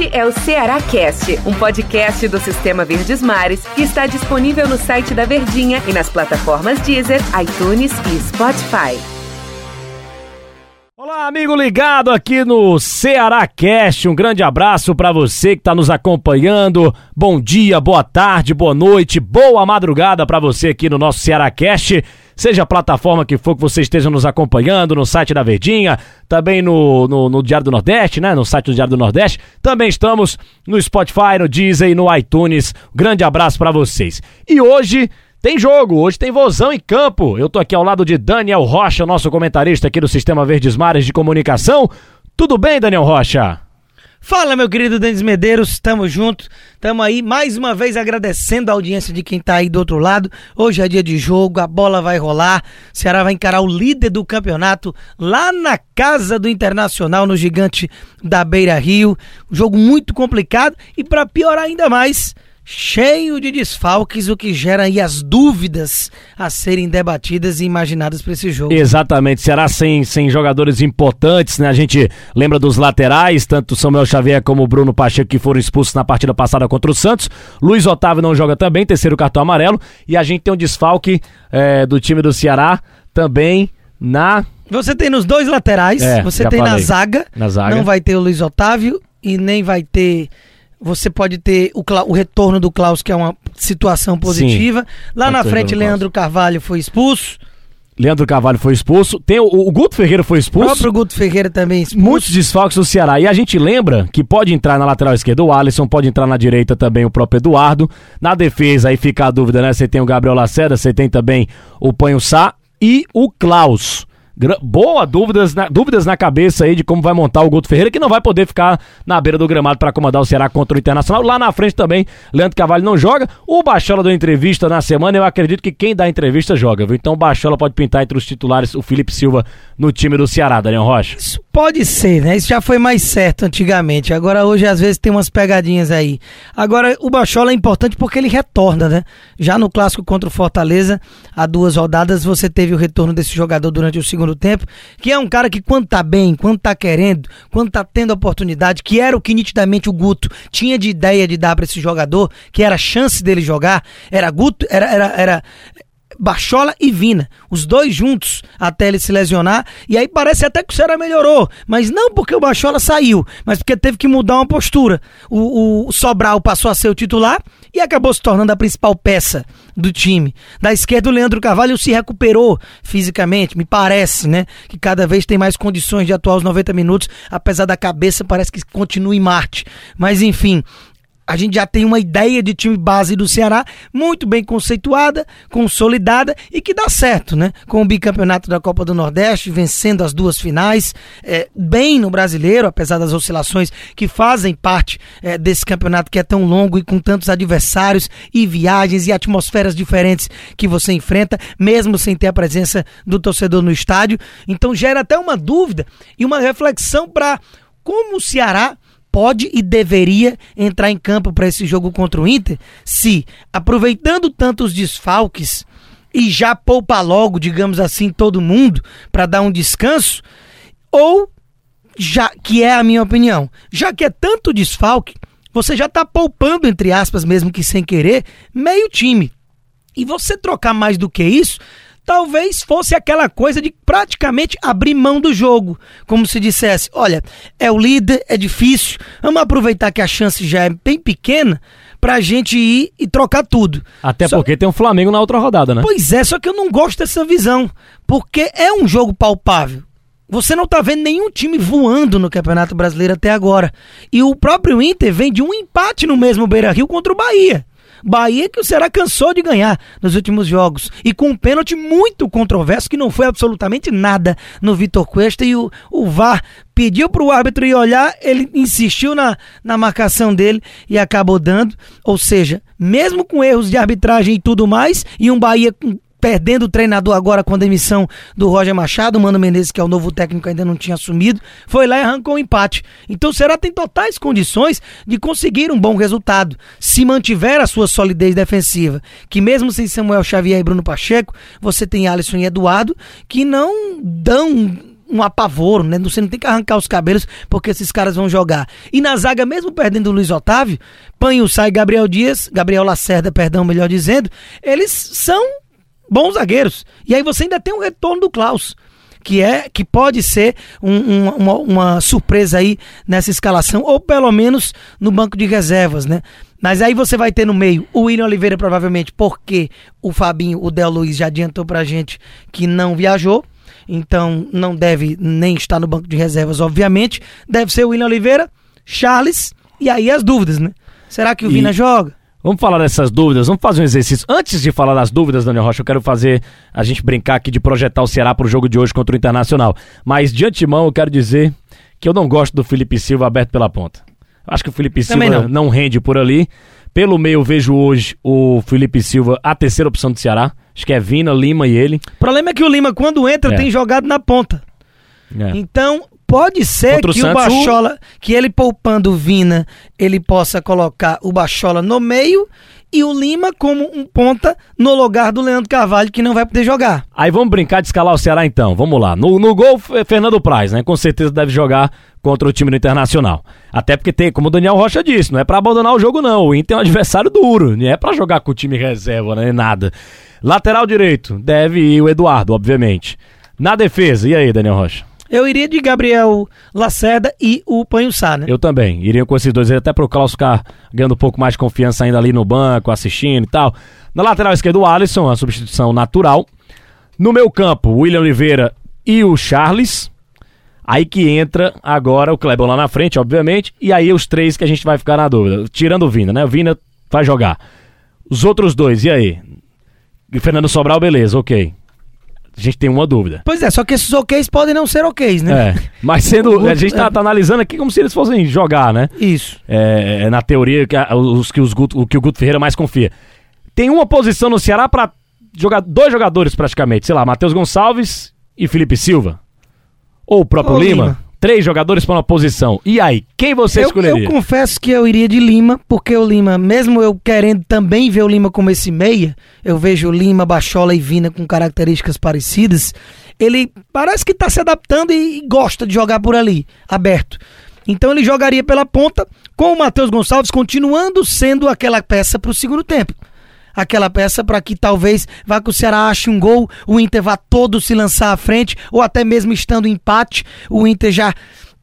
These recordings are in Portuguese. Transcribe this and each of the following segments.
Este é o Ceará Cast, um podcast do Sistema Verdes Mares que está disponível no site da Verdinha e nas plataformas Deezer, iTunes e Spotify. Olá, amigo ligado aqui no Ceará Cast. Um grande abraço para você que está nos acompanhando. Bom dia, boa tarde, boa noite, boa madrugada para você aqui no nosso Ceará Cast seja a plataforma que for que você esteja nos acompanhando, no site da Verdinha, também no, no, no, Diário do Nordeste, né? No site do Diário do Nordeste. Também estamos no Spotify, no Deezer e no iTunes. grande abraço para vocês. E hoje tem jogo, hoje tem vozão em campo. Eu tô aqui ao lado de Daniel Rocha, nosso comentarista aqui do Sistema Verdes Mares de Comunicação. Tudo bem, Daniel Rocha? Fala, meu querido Denis Medeiros, estamos juntos, estamos aí mais uma vez agradecendo a audiência de quem está aí do outro lado. Hoje é dia de jogo, a bola vai rolar, o Ceará vai encarar o líder do campeonato lá na casa do Internacional, no gigante da Beira Rio. Um jogo muito complicado e para piorar ainda mais, cheio de desfalques, o que gera aí as dúvidas a serem debatidas e imaginadas para esse jogo. Exatamente, será sem, sem jogadores importantes, né? A gente lembra dos laterais, tanto Samuel Xavier como Bruno Pacheco que foram expulsos na partida passada contra o Santos. Luiz Otávio não joga também, terceiro cartão amarelo. E a gente tem um desfalque é, do time do Ceará também na você tem nos dois laterais, é, você tem na zaga, na zaga, não vai ter o Luiz Otávio e nem vai ter você pode ter o, o, retorno do Klaus, que é uma situação positiva. Sim, Lá na frente, Leandro Carvalho foi expulso. Leandro Carvalho foi expulso. Tem o, o, Guto Ferreira foi expulso. O próprio Guto Ferreira também expulso. Muitos desfalques do Ceará. E a gente lembra que pode entrar na lateral esquerda o Alisson, pode entrar na direita também o próprio Eduardo. Na defesa, aí fica a dúvida, né? Você tem o Gabriel Lacerda, você tem também o Panho Sá e o Klaus. Boa dúvidas na, dúvidas na cabeça aí de como vai montar o Guto Ferreira, que não vai poder ficar na beira do gramado para comandar o Ceará contra o Internacional. Lá na frente também, Leandro Cavalho não joga. O Bachola deu entrevista na semana, eu acredito que quem dá entrevista joga, viu? Então o Bachola pode pintar entre os titulares o Felipe Silva no time do Ceará, Daniel Rocha. Isso pode ser, né? Isso já foi mais certo antigamente. Agora hoje às vezes tem umas pegadinhas aí. Agora o Bachola é importante porque ele retorna, né? Já no clássico contra o Fortaleza, há duas rodadas você teve o retorno desse jogador durante o segundo tempo, que é um cara que quando tá bem, quando tá querendo, quando tá tendo oportunidade, que era o que nitidamente o Guto tinha de ideia de dar para esse jogador, que era chance dele jogar, era Guto, era, era, era Bachola e Vina, os dois juntos até ele se lesionar, e aí parece até que o Ceará melhorou, mas não porque o Bachola saiu, mas porque teve que mudar uma postura. O, o Sobral passou a ser o titular e acabou se tornando a principal peça do time. Da esquerda, o Leandro Carvalho se recuperou fisicamente, me parece, né? Que cada vez tem mais condições de atuar os 90 minutos, apesar da cabeça parece que continua em Marte. Mas enfim, a gente já tem uma ideia de time base do Ceará muito bem conceituada, consolidada e que dá certo, né? Com o bicampeonato da Copa do Nordeste, vencendo as duas finais, é, bem no brasileiro, apesar das oscilações que fazem parte é, desse campeonato que é tão longo e com tantos adversários e viagens e atmosferas diferentes que você enfrenta, mesmo sem ter a presença do torcedor no estádio. Então gera até uma dúvida e uma reflexão para como o Ceará pode e deveria entrar em campo para esse jogo contra o Inter se, aproveitando tantos desfalques e já poupa logo, digamos assim, todo mundo para dar um descanso, ou já que é a minha opinião, já que é tanto desfalque, você já está poupando entre aspas, mesmo que sem querer, meio time. E você trocar mais do que isso, talvez fosse aquela coisa de praticamente abrir mão do jogo. Como se dissesse: olha, é o líder, é difícil, vamos aproveitar que a chance já é bem pequena pra gente ir e trocar tudo. Até só... porque tem um Flamengo na outra rodada, né? Pois é, só que eu não gosto dessa visão. Porque é um jogo palpável. Você não tá vendo nenhum time voando no Campeonato Brasileiro até agora. E o próprio Inter vem de um empate no mesmo Beira Rio contra o Bahia. Bahia que o Ceará cansou de ganhar nos últimos jogos. E com um pênalti muito controverso que não foi absolutamente nada no Vitor Cuesta. E o, o VAR pediu para o árbitro ir olhar, ele insistiu na, na marcação dele e acabou dando. Ou seja, mesmo com erros de arbitragem e tudo mais, e um Bahia com perdendo o treinador agora com a demissão do Roger Machado, o Mano Menezes, que é o novo técnico, ainda não tinha assumido, foi lá e arrancou o um empate. Então o Ceará tem totais condições de conseguir um bom resultado, se mantiver a sua solidez defensiva, que mesmo sem Samuel Xavier e Bruno Pacheco, você tem Alisson e Eduardo, que não dão um apavoro, né? Você não tem que arrancar os cabelos porque esses caras vão jogar. E na zaga, mesmo perdendo o Luiz Otávio, Panho sai Gabriel Dias, Gabriel Lacerda, perdão, melhor dizendo, eles são bons zagueiros. E aí você ainda tem um retorno do Klaus que é que pode ser um, um, uma, uma, surpresa aí nessa escalação, ou pelo menos no banco de reservas, né? Mas aí você vai ter no meio o William Oliveira, provavelmente, porque o Fabinho, o Del Luiz já adiantou pra gente que não viajou. Então não deve nem estar no banco de reservas, obviamente. Deve ser o William Oliveira, Charles, e aí as dúvidas, né? Será que o e... Vina joga? Vamos falar dessas dúvidas, vamos fazer um exercício. Antes de falar das dúvidas, Daniel Rocha, eu quero fazer a gente brincar aqui de projetar o Ceará para o jogo de hoje contra o Internacional. Mas de antemão eu quero dizer que eu não gosto do Felipe Silva aberto pela ponta. Acho que o Felipe Silva não. não. rende por ali. Pelo meio vejo hoje o Felipe Silva a terceira opção do Ceará. Acho que é Vina, Lima e ele. O problema é que o Lima, quando entra, é. tem jogado na ponta. É. Então, Pode ser Contra que o, o Bachola, que ele poupando o Vina, ele possa colocar o Bachola no meio e o Lima como um ponta no lugar do Leandro Carvalho, que não vai poder jogar. Aí vamos brincar de escalar o Ceará então. Vamos lá. No, no gol, Fernando Praz, né? Com certeza deve jogar contra o time do Internacional. Até porque tem, como o Daniel Rocha disse, não é para abandonar o jogo não. O Inter é um adversário duro, não é para jogar com o time reserva, né? Nada. Lateral direito, deve ir o Eduardo, obviamente. Na defesa, e aí, Daniel Rocha? Eu iria de Gabriel Lacerda e o Panhussá, né? Eu também. Iria com esses dois, até pro Klaus ficar ganhando um pouco mais de confiança ainda ali no banco, assistindo e tal. Na lateral esquerda, o Alisson, a substituição natural. No meu campo, o William Oliveira e o Charles. Aí que entra agora o Clebão lá na frente, obviamente. E aí os três que a gente vai ficar na dúvida. Tirando o Vina, né? O Vina vai jogar. Os outros dois, e aí? E Fernando Sobral, beleza, ok a gente tem uma dúvida. Pois é, só que esses OKs podem não ser OKs, né? É, mas sendo. a gente tá, tá, analisando aqui como se eles fossem jogar, né? Isso. É, é na teoria que os, que os Guto, o que o Guto Ferreira mais confia. Tem uma posição no Ceará para jogar dois jogadores praticamente, sei lá, Matheus Gonçalves e Felipe Silva. Ou o próprio Lima. Lima. Três jogadores para uma posição. E aí, quem você eu, escolheria? Eu confesso que eu iria de Lima, porque o Lima, mesmo eu querendo também ver o Lima como esse meia, eu vejo Lima, Bachola e Vina com características parecidas. Ele parece que está se adaptando e, e gosta de jogar por ali, aberto. Então ele jogaria pela ponta com o Matheus Gonçalves continuando sendo aquela peça para o segundo tempo aquela peça para que talvez vá que o Ceará ache um gol, o Inter vá todo se lançar à frente, ou até mesmo estando empate, o Inter já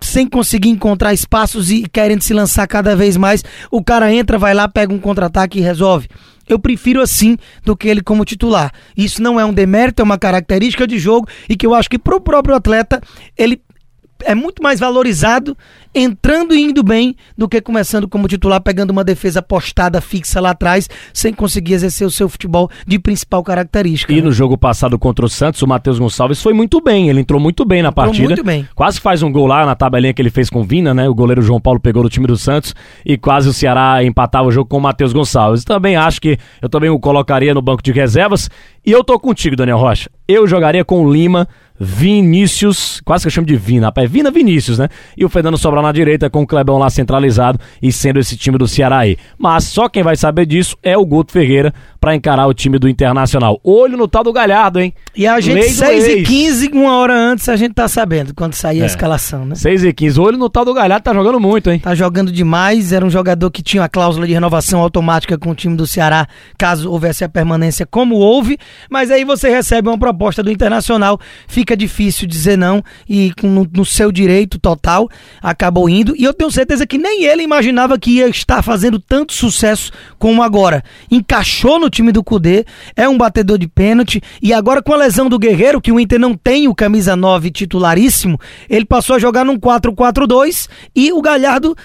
sem conseguir encontrar espaços e querendo se lançar cada vez mais, o cara entra, vai lá, pega um contra-ataque e resolve. Eu prefiro assim do que ele como titular. Isso não é um demérito, é uma característica de jogo e que eu acho que pro próprio atleta ele é muito mais valorizado entrando e indo bem do que começando como titular, pegando uma defesa postada fixa lá atrás, sem conseguir exercer o seu futebol de principal característica. E né? no jogo passado contra o Santos, o Matheus Gonçalves foi muito bem, ele entrou muito bem na entrou partida. Muito bem. Quase faz um gol lá na tabelinha que ele fez com o Vina, né? O goleiro João Paulo pegou no time do Santos e quase o Ceará empatava o jogo com o Matheus Gonçalves. Também acho que eu também o colocaria no banco de reservas. E eu tô contigo, Daniel Rocha. Eu jogaria com o Lima Vinícius, quase que eu chamo de Vina, rapaz, Vina Vinícius, né? E o Fernando Sobral na direita com o Clebão lá centralizado e sendo esse time do Ceará aí. Mas só quem vai saber disso é o Guto Ferreira para encarar o time do Internacional. Olho no tal do Galhardo, hein? E a gente, 6 e 15 uma hora antes, a gente tá sabendo quando sair é. a escalação, né? 6 e 15 olho no tal do Galhardo, tá jogando muito, hein? Tá jogando demais, era um jogador que tinha a cláusula de renovação automática com o time do Ceará, caso houvesse a permanência, como houve, mas aí você recebe uma proposta do Internacional, fica difícil dizer não e no, no seu direito total acabou indo. E eu tenho certeza que nem ele imaginava que ia estar fazendo tanto sucesso como agora. Encaixou no time do Cudê, é um batedor de pênalti e agora com a lesão do Guerreiro, que o Inter não tem o camisa 9 titularíssimo, ele passou a jogar num 4-4-2 e o Galhardo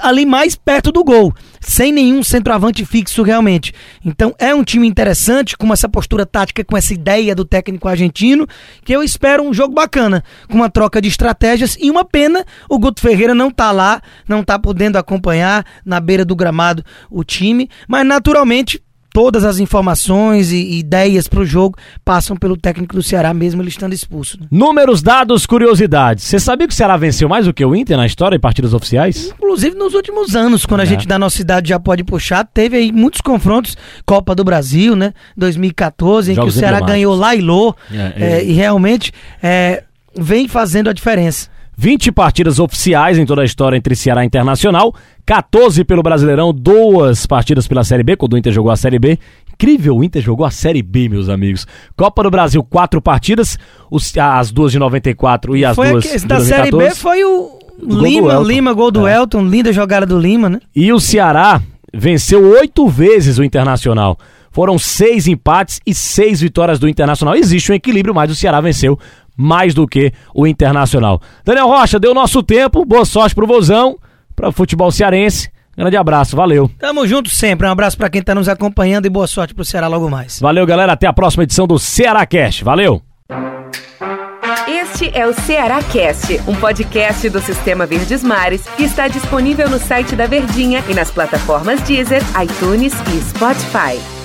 ali mais perto do gol, sem nenhum centroavante fixo realmente. Então é um time interessante, com essa postura tática, com essa ideia do técnico argentino, que eu espero um jogo bacana, com uma troca de estratégias e uma pena o Guto Ferreira não tá lá, não tá podendo acompanhar na beira do gramado o time, mas naturalmente todas as informações e ideias para o jogo passam pelo técnico do Ceará, mesmo ele estando expulso. Né? Números, dados, curiosidades. Você sabia que o Ceará venceu mais do que o Inter na história em partidas oficiais? Inclusive nos últimos anos, quando é. a gente da nossa cidade já pode puxar, teve aí muitos confrontos. Copa do Brasil, né? 2014, em Jogos que o Ceará ganhou lá e Lô. É, é. e realmente é, vem fazendo a diferença. 20 partidas oficiais em toda a história entre Ceará e Internacional, 14 pelo Brasileirão, duas partidas pela Série B, quando o Inter jogou a Série B. Incrível, o Inter jogou a Série B, meus amigos. Copa do Brasil, quatro partidas, os, as duas de 94 e as foi duas de da 2014. Série B foi o Lima. Lima, gol do É. Elton, linda jogada do Lima, né? E o Ceará venceu oito vezes o Internacional. Foram seis empates e seis vitórias do Internacional. Existe um equilíbrio, mas o Ceará venceu mais do que o Internacional. Daniel Rocha, deu nosso tempo. Boa sorte pro Vozão, para o futebol cearense. Grande abraço, valeu. Tamo junto sempre. Um abraço pra quem tá nos acompanhando e boa sorte pro Ceará logo mais. Valeu, galera. Até a próxima edição do Ceará Cast. Valeu. Este é o Ceará Cast, um podcast do Sistema Verdes Mares que está disponível no site da Verdinha e nas plataformas Deezer, iTunes e Spotify.